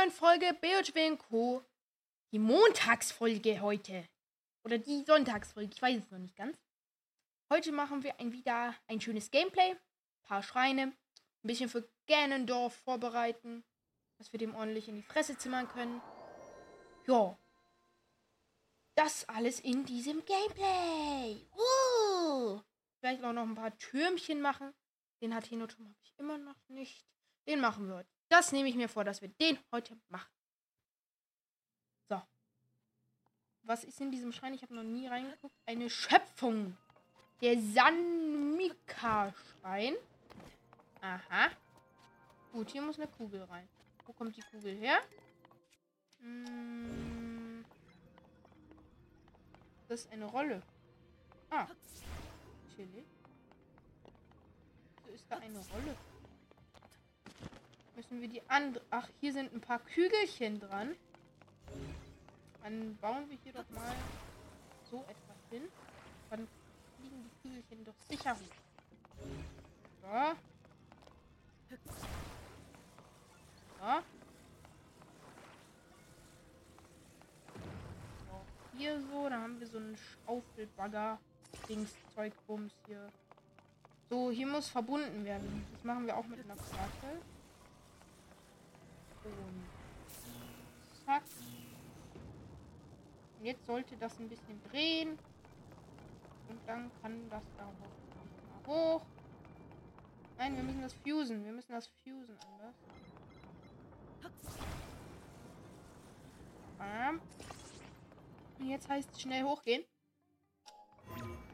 neuen Folge BHW Co. Die Montagsfolge heute. Oder die Sonntagsfolge, ich weiß es noch nicht ganz. Heute machen wir ein, wieder ein schönes Gameplay. Ein paar Schreine. Ein bisschen für Ganondorf vorbereiten. Dass wir dem ordentlich in die Fresse zimmern können. Ja. Das alles in diesem Gameplay. Uh. Vielleicht auch noch ein paar Türmchen machen. Den Hateno-Turm habe ich immer noch nicht. Den machen wir heute. Das nehme ich mir vor, dass wir den heute machen. So. Was ist in diesem Schrein? Ich habe noch nie reingeguckt. Eine Schöpfung. Der Sanmika-Schrein. Aha. Gut, hier muss eine Kugel rein. Wo kommt die Kugel her? Hm. Das ist eine Rolle. Ah. Chili. So ist da eine Rolle müssen wir die andere. Ach, hier sind ein paar Kügelchen dran. Dann bauen wir hier doch mal so etwas hin. Dann fliegen die Kügelchen doch sicher hoch. So. So. so. Hier so, da haben wir so einen Schaufelbagger. Dings, Zeug, Bums hier. So, hier muss verbunden werden. Das machen wir auch mit einer Karte. Und jetzt sollte das ein bisschen drehen. Und dann kann das da hoch. hoch. Nein, wir müssen das fusen. Wir müssen das fusen anders. Bam. Und jetzt heißt es schnell hochgehen.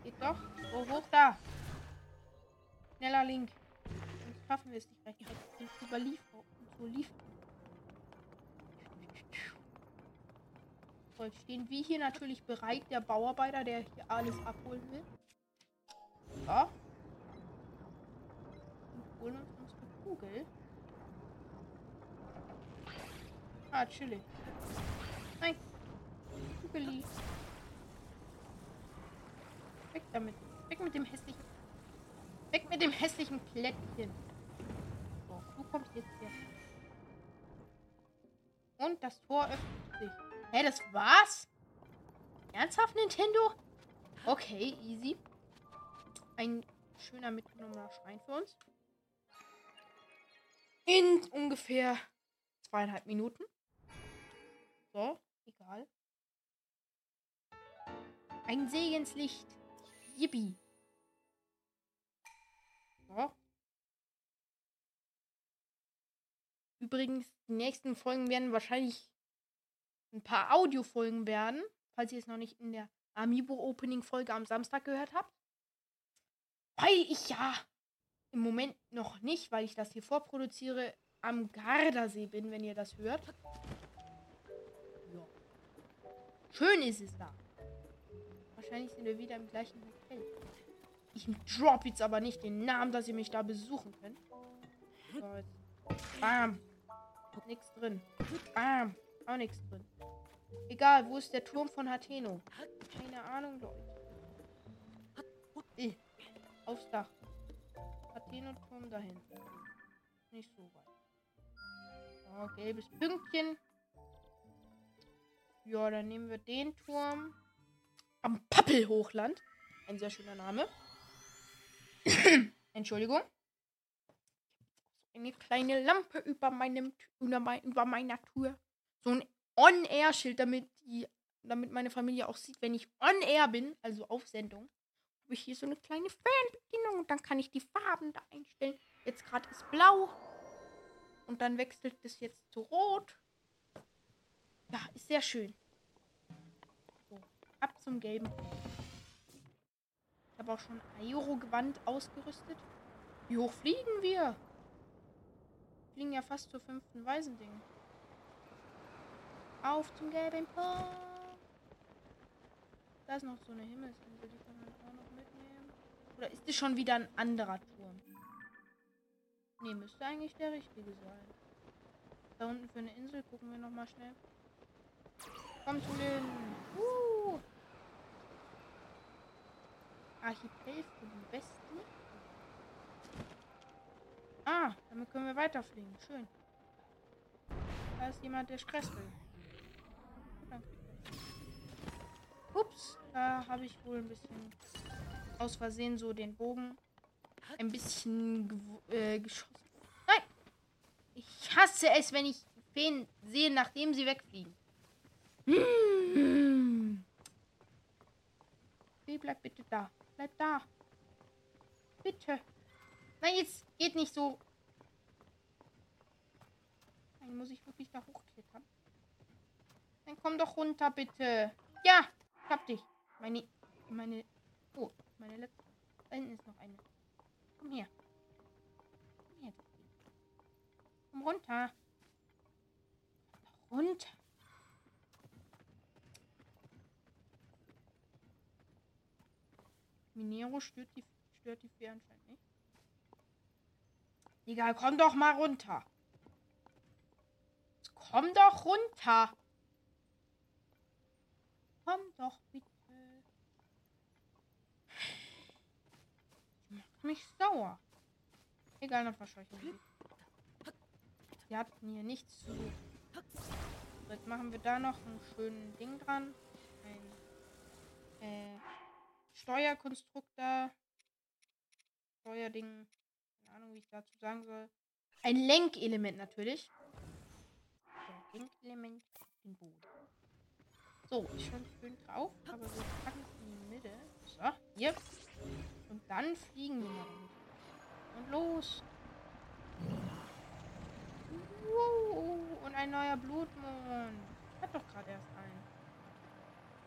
Geht doch. So, hoch da. Schneller Link. Sonst schaffen wir es nicht rechtzeitig. Überlieferung. So lief. So, stehen wir hier natürlich bereit, der Bauarbeiter, der hier alles abholen will. So. Und holen uns unsere Kugel. Ah, chillig. Nein. Kugeli. Weg damit. Weg mit dem hässlichen. Weg mit dem hässlichen Plättchen. So, du kommst jetzt hier. Und das Tor öffnet Hä, das war's? Ernsthaft, Nintendo? Okay, easy. Ein schöner mitgenommener Schrein für uns. In ungefähr zweieinhalb Minuten. So, egal. Ein Segenslicht. Yippie. So. Übrigens, die nächsten Folgen werden wahrscheinlich ein paar Audiofolgen werden, falls ihr es noch nicht in der Amiibo-Opening-Folge am Samstag gehört habt. Weil ich ja im Moment noch nicht, weil ich das hier vorproduziere, am Gardasee bin, wenn ihr das hört. Ja. Schön ist es da. Wahrscheinlich sind wir wieder im gleichen Hotel. Ich drop jetzt aber nicht den Namen, dass ihr mich da besuchen könnt. So. Bam. Nichts drin. Bam. Auch nichts drin. Egal, wo ist der Turm von Hateno? Keine Ahnung, Leute. Eh, aufs Dach. Hateno-Turm dahin. Nicht so weit. Oh, gelbes Pünktchen. Ja, dann nehmen wir den Turm. Am Pappelhochland. Ein sehr schöner Name. Entschuldigung. Eine kleine Lampe über meinem über, mein, über meiner Tour so ein On-Air-Schild, damit die, damit meine Familie auch sieht, wenn ich on-air bin, also auf Sendung, habe ich hier so eine kleine Fernbedienung und dann kann ich die Farben da einstellen. Jetzt gerade ist blau und dann wechselt es jetzt zu rot. Ja, ist sehr schön. So, ab zum gelben. Ich habe auch schon Aero-Gewand ausgerüstet. Wie hoch fliegen wir? Fliegen ja fast zur fünften Weisending. Auf zum gelben Punkt. Da ist noch so eine Himmelsinsel, die kann man auch noch mitnehmen. Oder ist das schon wieder ein anderer Turm? Ne, müsste eigentlich der richtige sein. Da unten für eine Insel gucken wir noch mal schnell. Komm zu den. Uh. Archipel den Westen. Ah, damit können wir weiterfliegen. Schön. Da ist jemand, der Stress will. Ups, da habe ich wohl ein bisschen aus Versehen so den Bogen ein bisschen äh, geschossen. Nein! Ich hasse es, wenn ich Feen sehe, nachdem sie wegfliegen. Hm. Fee, bleib bitte da. Bleib da. Bitte. Nein, jetzt geht nicht so. Nein, muss ich wirklich da hochklettern? Dann komm doch runter, bitte. Ja, hab dich. Meine, meine, oh, meine letzte. Da hinten ist noch eine. Komm her. Komm her. Komm runter. Runter. Minero stört die, stört die Fee anscheinend nicht. Egal, komm doch mal runter. Komm doch runter. Komm doch bitte. Ich mach mich sauer. Egal, dann verscheuchen wir Sie hatten hier nichts zu. Jetzt machen wir da noch einen schönen Ding dran. Ein äh, Steuerkonstruktor. Steuerding. Keine Ahnung, wie ich dazu sagen soll. Ein Lenkelement natürlich. So, Lenkelement auf den Boden. So, ist schon schön drauf, aber wir packen in die Mitte. So, hier. Und dann fliegen wir mal Und los. Wow, und ein neuer Blutmond. Hat doch gerade erst einen.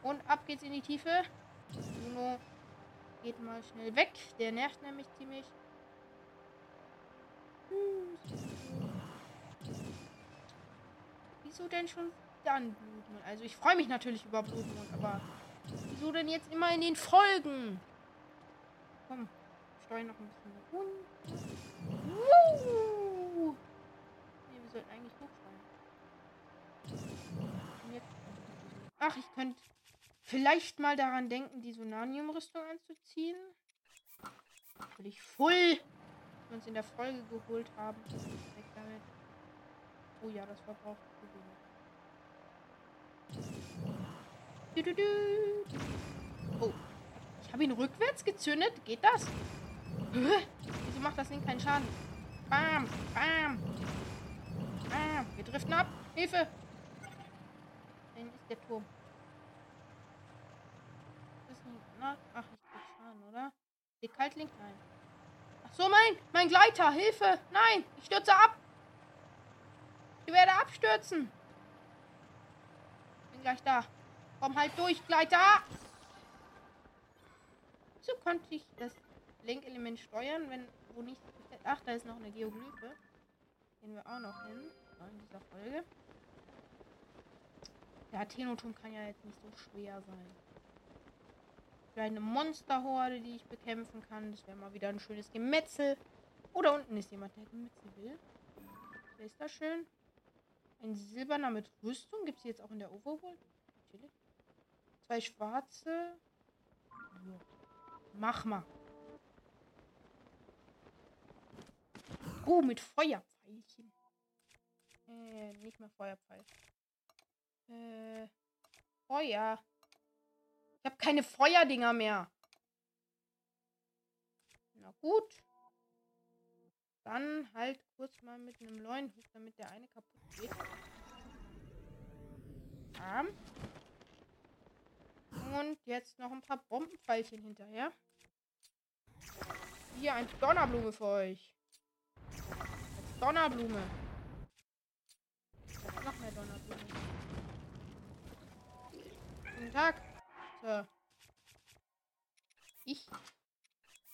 Und ab geht's in die Tiefe. Juno geht mal schnell weg. Der nervt nämlich ziemlich. Wieso denn schon dann Blutmond? Also ich freue mich natürlich über Blutmond, aber wieso denn jetzt immer in den Folgen? Komm, steuern noch ein bisschen unten. Woo! Nee, wir sollten eigentlich hochsteuern. Ach, ich könnte vielleicht mal daran denken, die Sonanium-Rüstung anzuziehen. Natürlich voll, uns in der Folge geholt haben. Oh ja, das verbraucht du, du, du. Oh, ich habe ihn rückwärts gezündet. Geht das? Wieso macht das Ding keinen Schaden? Bam, bam. Bam. Wir driften ab. Hilfe. Nein, ist der Turm. Na, ach, ich krieg Schaden, oder? Der Kaltlink? Nein. Ach so, mein, mein Gleiter. Hilfe. Nein, ich stürze ab. Ich werde abstürzen. Bin gleich da. Komm halt durch, Gleiter. So konnte ich das Lenkelement steuern, wenn wo nicht. Ach, da ist noch eine Geoglyphe. Gehen wir auch noch hin. In dieser Folge. Der Athenoturm kann ja jetzt nicht so schwer sein. Vielleicht eine Monsterhorde, die ich bekämpfen kann. Das wäre mal wieder ein schönes Gemetzel. Oder unten ist jemand, der Gemetzel will. Wer ist da schön? Ein silberner mit Rüstung. Gibt es jetzt auch in der Overworld? Natürlich. Zwei schwarze. Ja. Mach mal. Oh, mit Feuerpfeilchen. Äh, nicht mehr Feuerpfeil. Äh, Feuer. Ich habe keine Feuerdinger mehr. Na gut. Dann halt kurz mal mit einem Leuenhut, damit der eine kaputt Bam. Und jetzt noch ein paar Bombenpfeilchen hinterher. Hier ein Donnerblume für euch. Als Donnerblume. Noch mehr Donnerblume. Guten Tag. So. Ich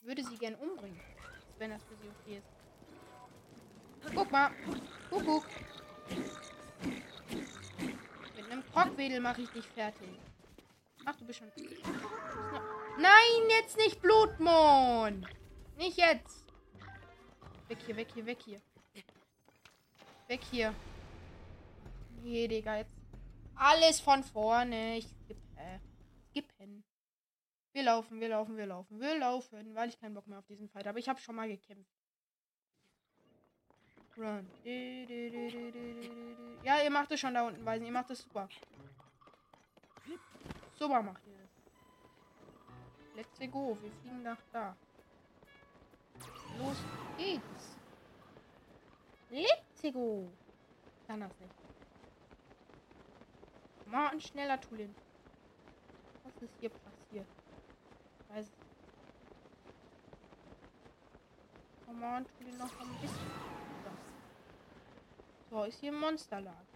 würde sie gern umbringen. Wenn das für sie okay ist. Guck mal. Kuckuck. Mit einem Krockwedel mache ich dich fertig. Ach, du bist schon. Nein, jetzt nicht Blutmond. Nicht jetzt. Weg hier, weg hier, weg hier. Weg hier. Nee, Digga, jetzt. Alles von vorne. Ich skippe. Äh, skippen. Wir laufen, wir laufen, wir laufen, wir laufen, weil ich keinen Bock mehr auf diesen Fight habe. Ich habe schon mal gekämpft. Run. Ja, ihr macht es schon da unten, Weisen. Ihr macht es super. Super macht ihr das. Let's go. Wir fliegen nach da. Los geht's. Let's go. Kann das nicht. Mal ein schneller Tulin. Was ist hier passiert? Weiß Come on, Tulin noch ein bisschen. So, ist hier ein Monsterlager.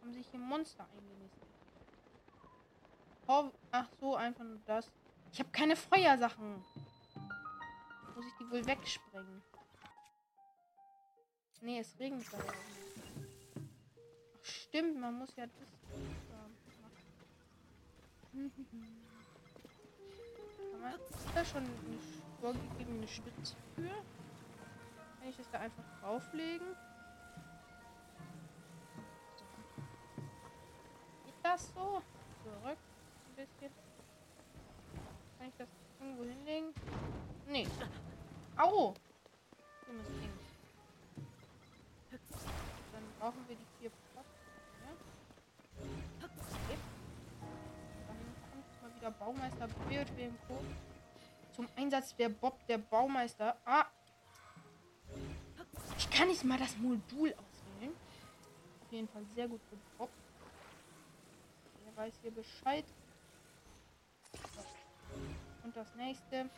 Haben sich hier Monster eingenistet. Oh, ach so, einfach nur das. Ich habe keine Feuersachen. Muss ich die wohl wegsprengen? Nee, es regnet da Ach, stimmt, man muss ja das man da schon eine vorgegebene Spitze für? Kann ich das da einfach drauflegen? Das so? Zurück. Ein bisschen. Kann ich das irgendwo hinlegen? Nee. Au! Dummes Ding. Dann brauchen wir die vier Platten. Okay. Dann kommt mal wieder Baumeister BW Co. Zum Einsatz der Bob, der Baumeister. Ah! Ich kann nicht mal das Modul auswählen. Auf jeden Fall sehr gut für Bob weiß hier Bescheid. Und das nächste.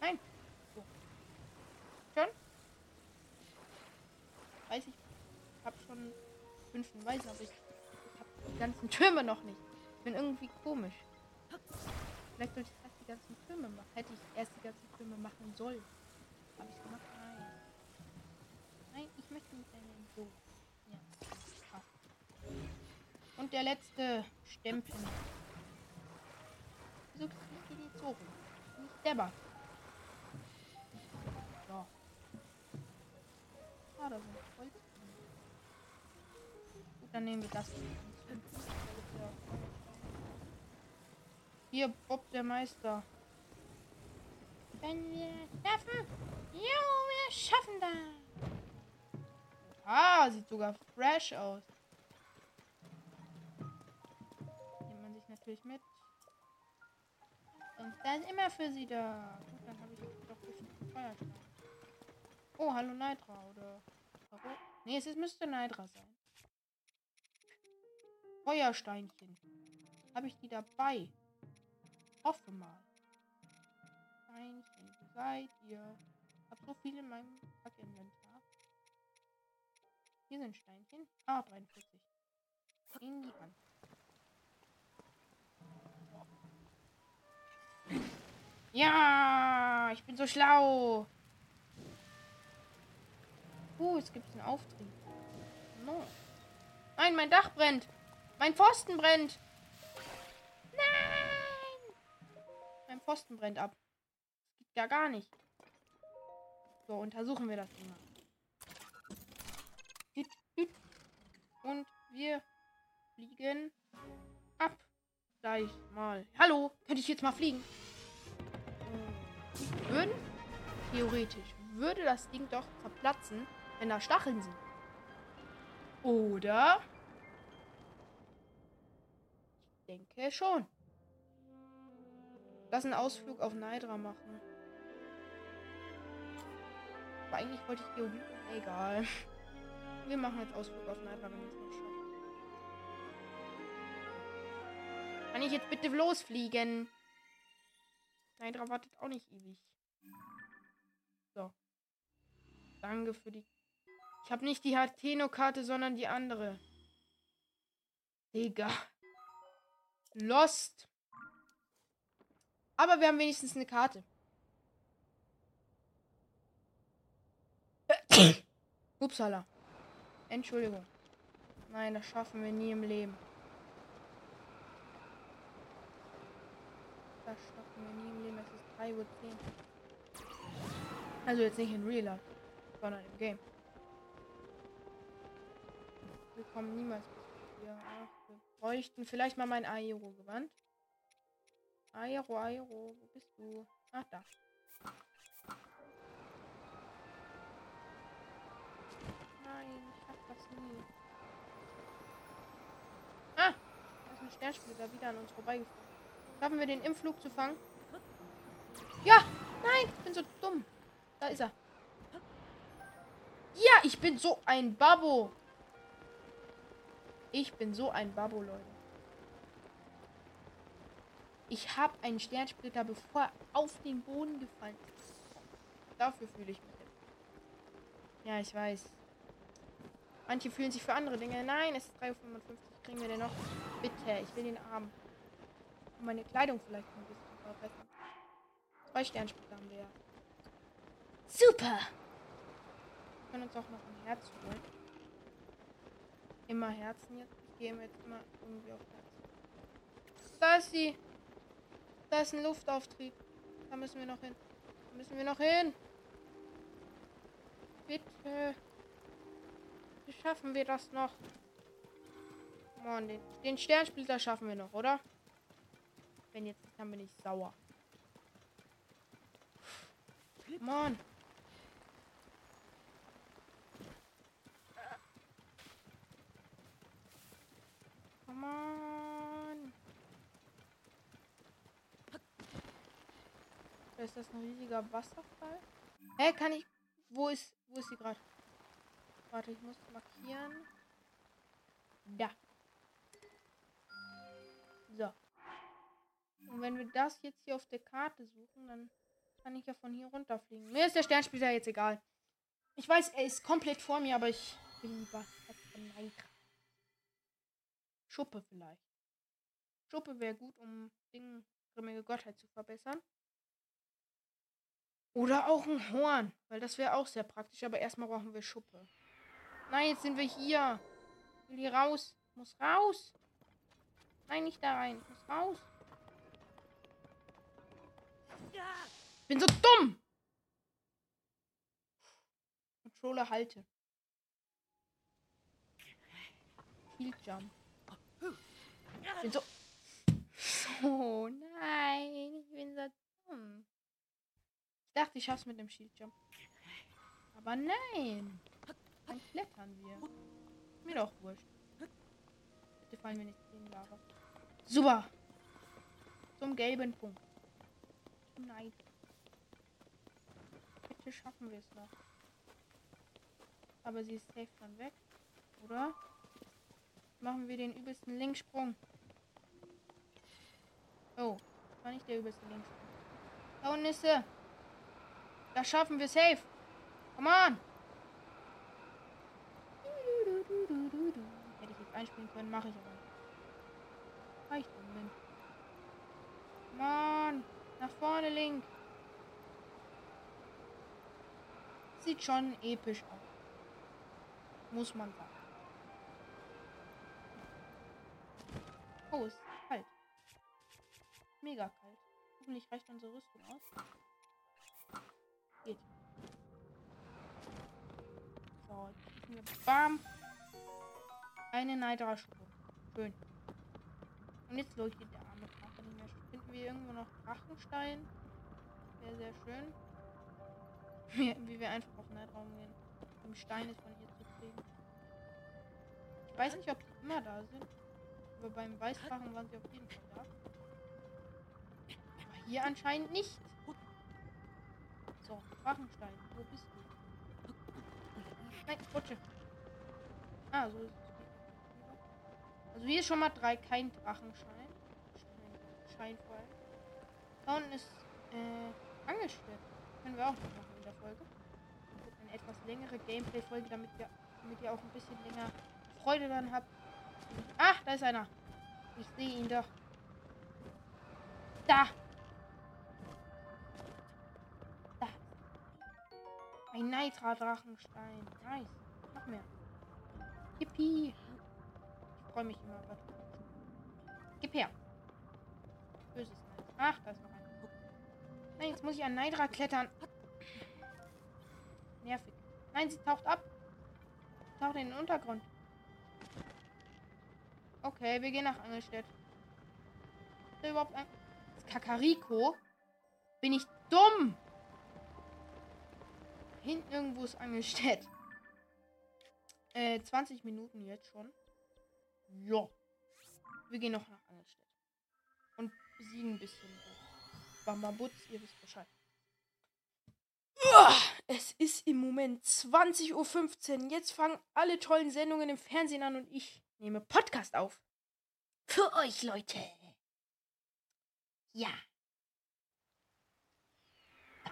Nein. So. Schon? Weiß ich. Hab schon fünften Weisen, aber ich, ich hab die ganzen Türme noch nicht. Ich bin irgendwie komisch. Vielleicht sollte ich erst die ganzen Türme machen. Hätte ich erst die ganzen Türme machen sollen. Habe ich gemacht? Nein. Nein, ich möchte nicht deine so. Und der letzte Stempel. Wieso kriege ich die rum? Nicht selber. So. Ah, da sind voll. Gut, dann nehmen wir das. Hier, Bob der Meister. Wenn wir schaffen. Jo, wir schaffen das. Ah, sieht sogar fresh aus. Natürlich mit. Und da immer für sie da. Gut, dann habe ich doch bestimmt. Oh, hallo Neidra, oder? Warum? Es ist, müsste Neidra sein. Feuersteinchen. Habe ich die dabei? Hoffe mal. Steinchen, wo seid ihr? Habe so viele in meinem Packinventar. Hier sind Steinchen. Ah, 43. In die Hand. Ja, ich bin so schlau. Uh, es gibt einen Auftrieb. No. Nein, mein Dach brennt. Mein Pfosten brennt. Nein. Mein Pfosten brennt ab. Das geht ja gar nicht. So, untersuchen wir das immer. Und wir fliegen ab. Gleich mal. Hallo, könnte ich jetzt mal fliegen? Würden, theoretisch, würde das Ding doch zerplatzen, wenn da Stacheln sind. Oder? Ich denke schon. Lass einen Ausflug auf Neidra machen. Aber eigentlich wollte ich Geobieten. Egal. Wir machen jetzt Ausflug auf Neidra, wenn wir es nicht schaffen. Kann ich jetzt bitte losfliegen? Neidra wartet auch nicht ewig. So. Danke für die. Ich habe nicht die Hateno-Karte, sondern die andere. Digga. Lost. Aber wir haben wenigstens eine Karte. Upsala. Entschuldigung. Nein, das schaffen wir nie im Leben. Wir nie im Leben. Es ist 3.10 Uhr. Also jetzt nicht in Real Life, sondern im Game. Wir kommen niemals bis hier. Ach, wir bräuchten vielleicht mal mein Aero-Gewand. Aero, Aero, wo bist du? Ach, da. Nein, ich hab das nie. Ah! Da ist ein Sternspieler wieder an uns vorbeigeflogen. Schaffen wir den im Flug zu fangen? Ja! Nein! Ich bin so dumm. Da ist er. Ja, ich bin so ein Babbo. Ich bin so ein Babbo, Leute. Ich habe einen Sternsplitter, bevor er auf den Boden gefallen ist. Dafür fühle ich mich. Ja, ich weiß. Manche fühlen sich für andere Dinge. Nein, es ist 3.55 Uhr. Kriegen wir den noch? Bitte, ich will den Arm. Und meine Kleidung vielleicht ein bisschen verbessern. Zwei Sternsplitter haben wir ja. Super! Wir können uns auch noch ein Herz holen. Immer Herzen jetzt. Ich gehe jetzt immer irgendwie auf Herzen. Da ist sie. Da ist ein Luftauftrieb. Da müssen wir noch hin. Da müssen wir noch hin. Bitte. Wie schaffen wir das noch? Mann, den, den Sternsplitter schaffen wir noch, oder? Wenn jetzt nicht, dann bin ich sauer. Mann. On. Ist das ein riesiger Wasserfall? Hä, kann ich. Wo ist. Wo ist sie gerade? Warte, ich muss markieren. Da. So. Und wenn wir das jetzt hier auf der Karte suchen, dann kann ich ja von hier runterfliegen. Mir ist der Sternspieler jetzt egal. Ich weiß, er ist komplett vor mir, aber ich bin lieber Schuppe vielleicht. Schuppe wäre gut, um Ding grimmige Gottheit zu verbessern. Oder auch ein Horn, weil das wäre auch sehr praktisch. Aber erstmal brauchen wir Schuppe. Nein, jetzt sind wir hier. Ich will hier raus. Ich muss raus. Nein, nicht da rein. Ich muss raus. Ich bin so dumm. Controller halte. Shield Jump. Ich bin so. Oh nein, ich bin so dumm. Ich dachte, ich schaff's mit dem Shield Jump. Aber nein. Dann klettern wir. Mir doch wurscht. Bitte fallen wir nicht in Lava. Super. Zum gelben Punkt. Nein. Bitte schaffen wir es noch. Aber sie ist safe dann weg. Oder? Machen wir den übelsten Linksprung. Oh, war nicht der übelste Linksprung. Sie. Das schaffen wir safe. Come on. Hätte ich jetzt einspielen können, mache ich aber nicht. Reicht. Mann, nach vorne, Link. Sieht schon episch aus. Muss man sagen. Oh, ist kalt. Mega kalt. Hoffentlich reicht unsere Rüstung aus. Geht. So, jetzt bam. Eine Neidraschuhe. Schön. Und jetzt leuchtet der arme. Finden wir irgendwo noch Drachenstein? Wäre sehr schön. Wie, wie wir einfach auf Neidraum gehen. Um Steine von ihr zu kriegen. Ich weiß nicht, ob die immer da sind. Aber beim Weißdrachen waren sie auf jeden Fall da. Aber hier anscheinend nicht. So, Drachenstein, wo bist du? Nein, Rutsche. Ah, so ist es. Also hier ist schon mal drei, kein Drachenschein. Schein. Da unten ist äh, Angelschwert. Können wir auch noch machen in der Folge. Eine etwas längere Gameplay-Folge, damit, wir, damit ihr auch ein bisschen länger Freude dann habt. Ach, da ist einer. Ich sehe ihn doch. Da. Da. Ein Nitra-Drachenstein. Nice. Noch mehr. Yippie. Ich freue mich immer. Gib her. Böses Nice. Ach, da ist noch ein. Nein, jetzt muss ich an Nitra klettern. Nervig. Nein, sie taucht ab. Sie taucht in den Untergrund. Okay, wir gehen nach Angelstedt. Ist da überhaupt ein. Das Kakariko? Bin ich dumm? Hinten irgendwo ist Angelstedt. Äh, 20 Minuten jetzt schon. Ja. Wir gehen noch nach Angelstedt. Besiegen ein bisschen. Bambabutz, ihr wisst Bescheid. Es ist im Moment 20.15 Uhr. Jetzt fangen alle tollen Sendungen im Fernsehen an und ich nehme Podcast auf. Für euch, Leute. Ja.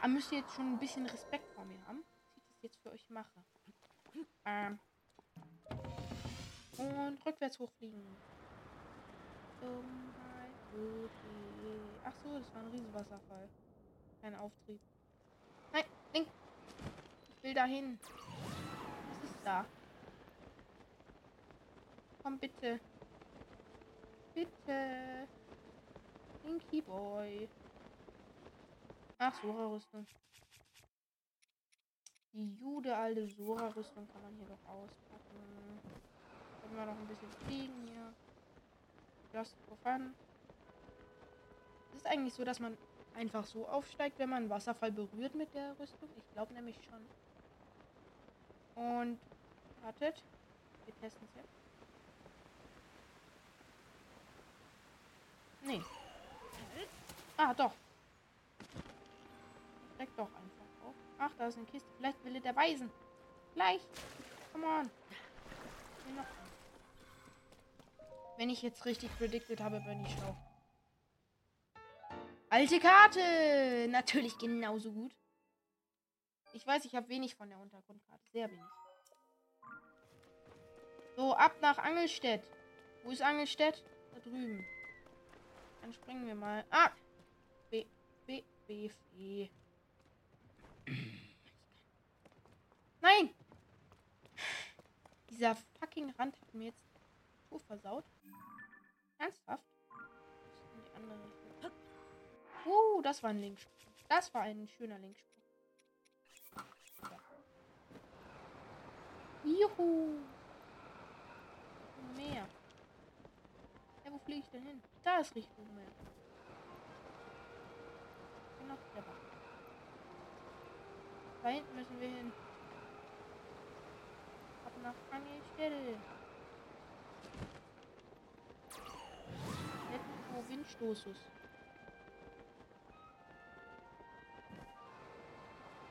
Da müsst ihr jetzt schon ein bisschen Respekt vor mir haben, dass ich das jetzt für euch mache. Ähm. Und rückwärts hochfliegen. Ach so, das war ein Riesenwasserfall. Kein Auftrieb. Nein, Link. Ich will dahin. Was ist da? Komm bitte. Bitte. Linky Boy. Ach, Sora-Rüstung. Die Jude alte Sora-Rüstung kann man hier doch auspacken. Können wir noch ein bisschen fliegen hier. Just for fun. Es ist eigentlich so, dass man einfach so aufsteigt, wenn man einen Wasserfall berührt mit der Rüstung. Ich glaube nämlich schon. Und wartet. Wir testen es jetzt. Nee. Ah, doch. Steigt doch einfach auf. Ach, da ist eine Kiste. Vielleicht will er der Weisen. Vielleicht. Come on. Wenn ich jetzt richtig predicted habe, bin ich schlau. Alte Karte! Natürlich genauso gut. Ich weiß, ich habe wenig von der Untergrundkarte. Sehr wenig. So, ab nach Angelstedt. Wo ist Angelstedt? Da drüben. Dann springen wir mal. Ah! B, B, B, F, E. Nein! Dieser fucking Rand hat mir jetzt so versaut. Ernsthaft? Uh, das war ein Linksprung. Das war ein schöner Linksprung. Juhu. Meer. Ja, wo fliege ich denn hin? Da ist Richtung Meer. Genau, der. Da hinten müssen wir hin. Ab nach Angelstelle. Netto Windstoßes.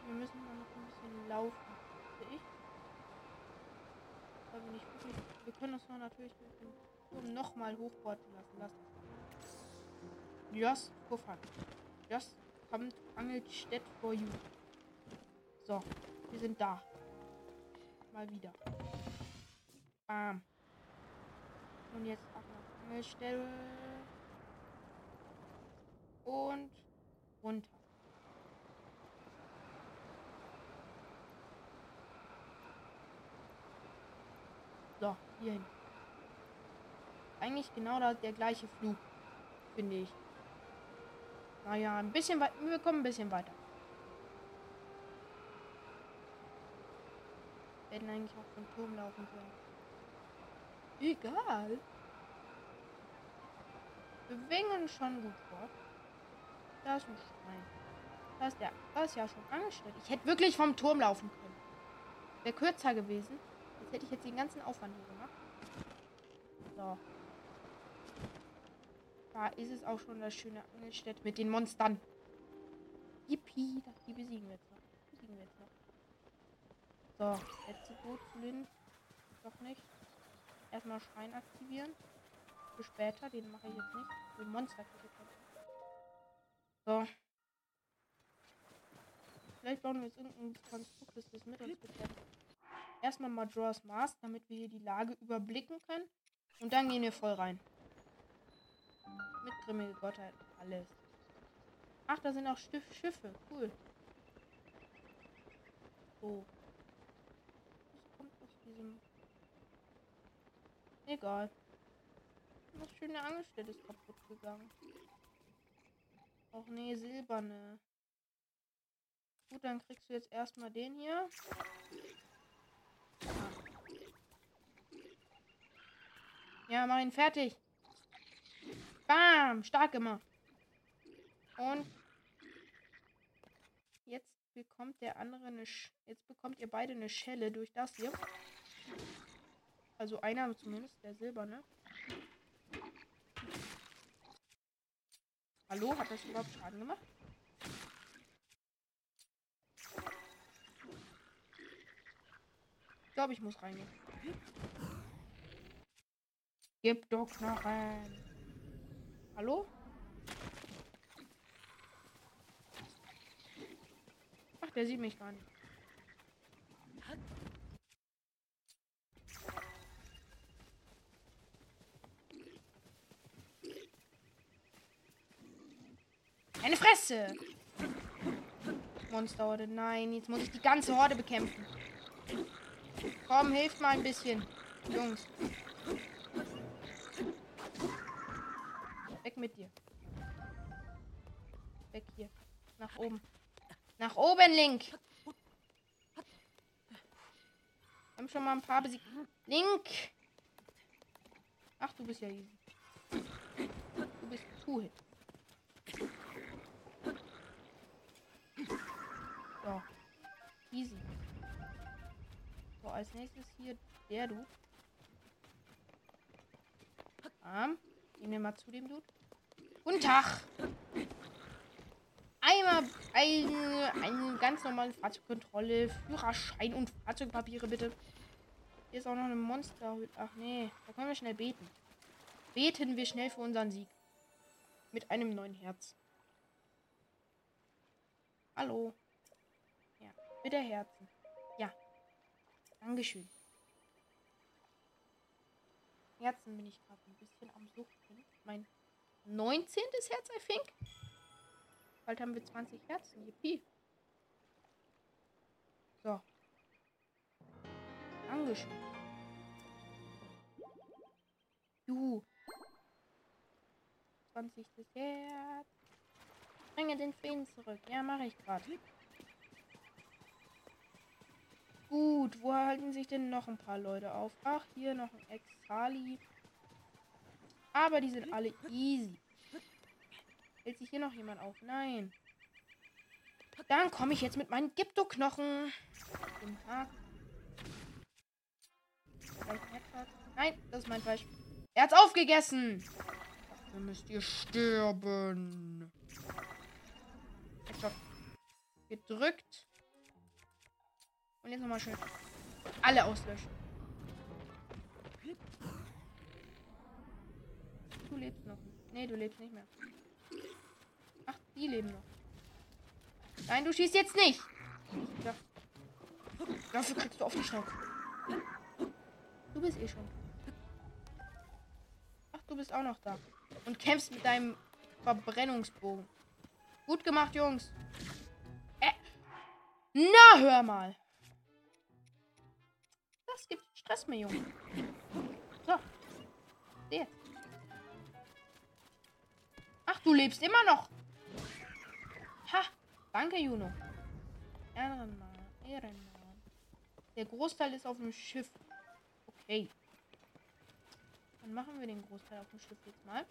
Wir müssen mal noch ein bisschen laufen. Sehe ich. Wir nicht wirklich. Wir können uns noch natürlich den nochmal hochboarden lassen. Lass das. Just for fun. Just kommt Angelstedt for you. So, wir sind da. Mal wieder. Bam. Und jetzt ab nach Angelstelle. Und runter. So, hier hin. Eigentlich genau da der gleiche Flug, finde ich. Naja, ein bisschen weiter. Wir kommen ein bisschen weiter. Wir hätten eigentlich auch vom Turm laufen können. Egal. Wir bewegen schon gut fort. Da ist ein Schwein. Da ist der. Da ist ja schon angestellt. Ich hätte wirklich vom Turm laufen können. Wäre kürzer gewesen hätte ich jetzt den ganzen Aufwand hier gemacht. So. Da ist es auch schon das schöne Angelstädt mit den Monstern. Yippie, die besiegen wir jetzt noch. Besiegen wir jetzt noch. So, letzte Boot Flint. Doch nicht. Erstmal Schrein aktivieren. Für später, den mache ich jetzt nicht. Den Monster So. Vielleicht bauen wir jetzt irgendein Konstrukt, das das mit uns bekämpft erstmal mal Draws Mars, damit wir hier die Lage überblicken können. Und dann gehen wir voll rein. Mit grimmige Gottheit. Alles. Ach, da sind auch Stiff Schiffe. Cool. So. Was kommt aus diesem... Egal. Das schöne Angelstelle ist kaputt gegangen. Auch nee, silberne. Gut, dann kriegst du jetzt erstmal den hier. Ja, mach ihn fertig. Bam, stark immer. Und jetzt bekommt der andere eine Sch jetzt bekommt ihr beide eine Schelle durch das hier. Also einer zumindest, der silberne. Hallo, hat das überhaupt Schaden gemacht? Ich glaube, ich muss reingehen. Gib doch Knochen. Hallo? Ach, der sieht mich gar nicht. Eine Fresse! Monsterhorde, nein, jetzt muss ich die ganze Horde bekämpfen. Komm, hilft mal ein bisschen. Jungs. Weg mit dir. Weg hier. Nach oben. Nach oben, Link. Wir haben schon mal ein paar besiegt. Link. Ach, du bist ja easy. Du bist cool. So. Easy. So, als nächstes hier der du. Arm. Gehen wir mal zu dem Dude. Guten Tag. Einmal eine, eine ganz normale Fahrzeugkontrolle, Führerschein und Fahrzeugpapiere bitte. Hier ist auch noch eine Monster. Ach nee, da können wir schnell beten. Beten wir schnell für unseren Sieg. Mit einem neuen Herz. Hallo. Ja, bitte Herzen. Dankeschön. Herzen bin ich gerade ein bisschen am Suchen. Mein 19. Herz, I think. Bald haben wir 20 Herzen. Yippie. So. Dankeschön. Juhu. 20. Herz. Bringe den Feen zurück. Ja, mache ich gerade. Gut, wo halten sich denn noch ein paar Leute auf? Ach, hier noch ein Exali. Aber die sind alle easy. Hält sich hier noch jemand auf? Nein. Dann komme ich jetzt mit meinen Gypto-Knochen. Guten Tag. Nein, das ist mein Fleisch. Er hat's aufgegessen. Dann müsst ihr sterben. Gedrückt. Und jetzt nochmal schön alle auslöschen. Du lebst noch. Nee, du lebst nicht mehr. Ach, die leben noch. Nein, du schießt jetzt nicht. Dafür kriegst du auf die Schnauze. Du bist eh schon. Ach, du bist auch noch da. Und kämpfst mit deinem Verbrennungsbogen. Gut gemacht, Jungs. Äh. Na, hör mal. Stress mir, Junge. So. Der. Ach, du lebst immer noch. Ha. Danke, Juno. Ehrenmann. Ehrenmann. Der Großteil ist auf dem Schiff. Okay. Dann machen wir den Großteil auf dem Schiff jetzt mal.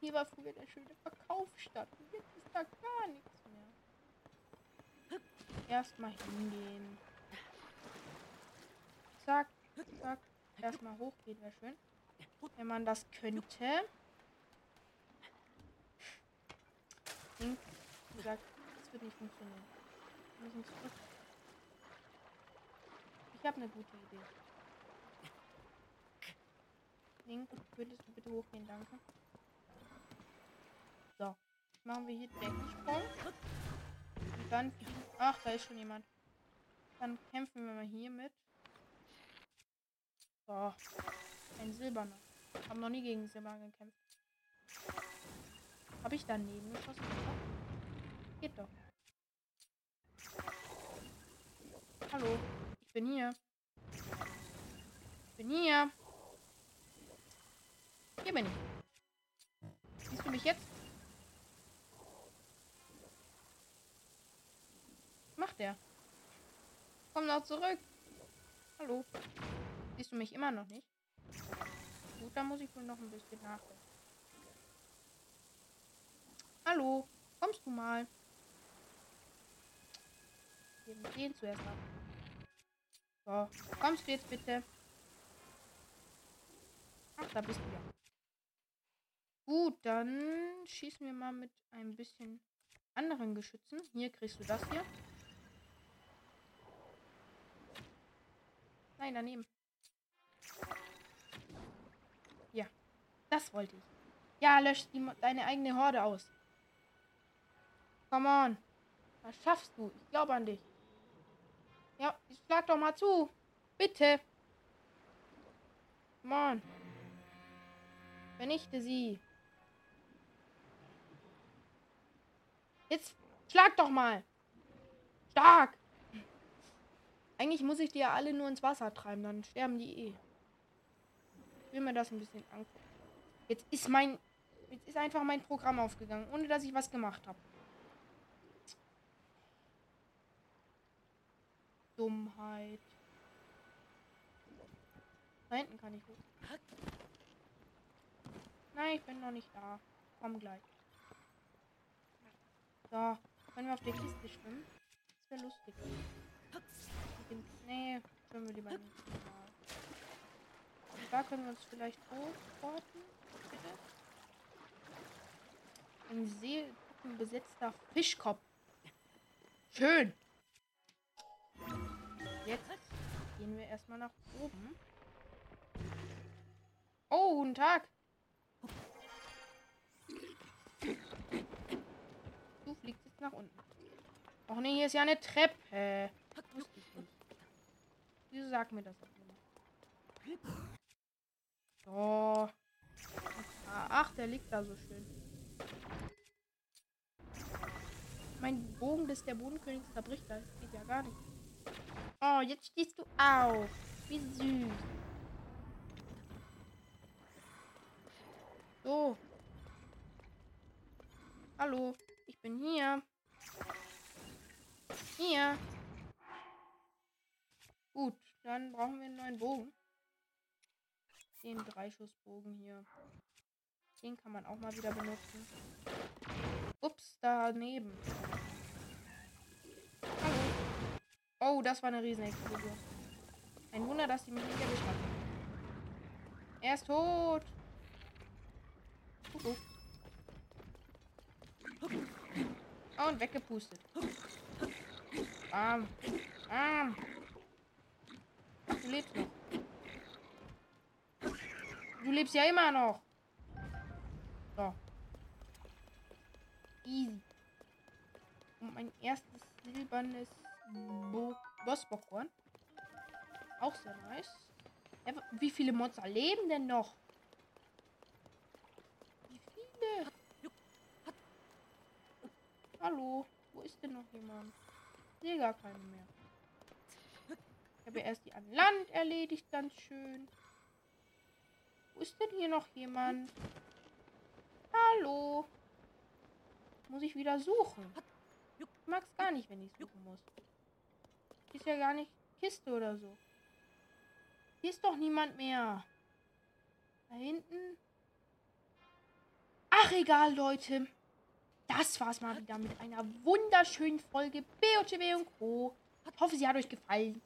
Hier war früher der schöne Verkaufsstadt. Jetzt ist da gar nichts. Erstmal hingehen. Zack, zack. Erstmal hochgehen wäre schön. Wenn man das könnte. Wie gesagt, das wird nicht funktionieren. Wir müssen zurück. Ich habe eine gute Idee. Link, würdest du bitte hochgehen, danke. So, machen wir hier Deckensprung. Und dann, ach, da ist schon jemand. Dann kämpfen wir mal hier mit. So, ein silberner. Haben noch nie gegen Silber gekämpft. Habe ich daneben geschossen? Geht doch. Hallo, ich bin hier. Ich bin hier. Hier bin ich. Siehst du mich jetzt? Macht der? Komm doch zurück. Hallo. Siehst du mich immer noch nicht? Gut, da muss ich wohl noch ein bisschen nachdenken. Hallo, kommst du mal? geben den zuerst ab. So, kommst du jetzt bitte? Ach, da bist du ja. Gut, dann schießen wir mal mit ein bisschen anderen Geschützen. Hier kriegst du das hier. Nein, daneben. Ja, das wollte ich. Ja, lösch die, deine eigene Horde aus. Come on. Das schaffst du. Ich glaube an dich. Ja, schlag doch mal zu. Bitte. Come on. Vernichte sie. Jetzt schlag doch mal. Stark. Eigentlich muss ich die ja alle nur ins Wasser treiben, dann sterben die eh. Ich will mir das ein bisschen angucken. Jetzt ist mein. Jetzt ist einfach mein Programm aufgegangen, ohne dass ich was gemacht habe. Dummheit. Da hinten kann ich hoch. Nein, ich bin noch nicht da. Komm gleich. So, können wir auf der Kiste schwimmen? Das wäre lustig. Nee, schwimmen wir lieber nicht. Da können wir uns vielleicht hochporten. Bitte. Ein seelenbesetzter Fischkopf. Schön. Jetzt gehen wir erstmal nach oben. Oh, guten Tag. Du fliegst jetzt nach unten. Och nee, hier ist ja eine Treppe. Wusste ich nicht. Wieso sagt mir das? So. Ach, der liegt da so schön. Mein Bogen des der Bodenkönigs zerbricht. Das geht ja gar nicht. Oh, jetzt stehst du auf. Wie süß. So. Hallo, ich bin hier. Hier. Gut, dann brauchen wir einen neuen Bogen. Den Dreischussbogen hier. Den kann man auch mal wieder benutzen. Ups, daneben. Hallo. Oh, das war eine Riesenexplosion. Ein Wunder, dass sie mich nicht erwischt hat. Er ist tot. Uh -uh. Und weggepustet. Bam. Bam. Du lebst noch. Du lebst ja immer noch. So. Easy. Und mein erstes silbernes Bo Bossbockhorn. Auch sehr nice. Wie viele Monster leben denn noch? Wie viele? Hallo, wo ist denn noch jemand? Ich sehe gar keinen mehr. Ich habe erst die an Land erledigt, ganz schön. Wo ist denn hier noch jemand? Hallo. Muss ich wieder suchen? Ich mag es gar nicht, wenn ich suchen muss. Ist ja gar nicht Kiste oder so. Hier ist doch niemand mehr. Da hinten. Ach, egal, Leute. Das war's mal wieder mit einer wunderschönen Folge BOTW und Co. Ich hoffe, sie hat euch gefallen.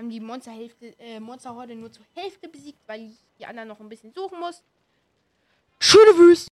Haben die Monsterhälfte, äh, Monsterhorde nur zur Hälfte besiegt, weil ich die anderen noch ein bisschen suchen muss. Schöne Wüste.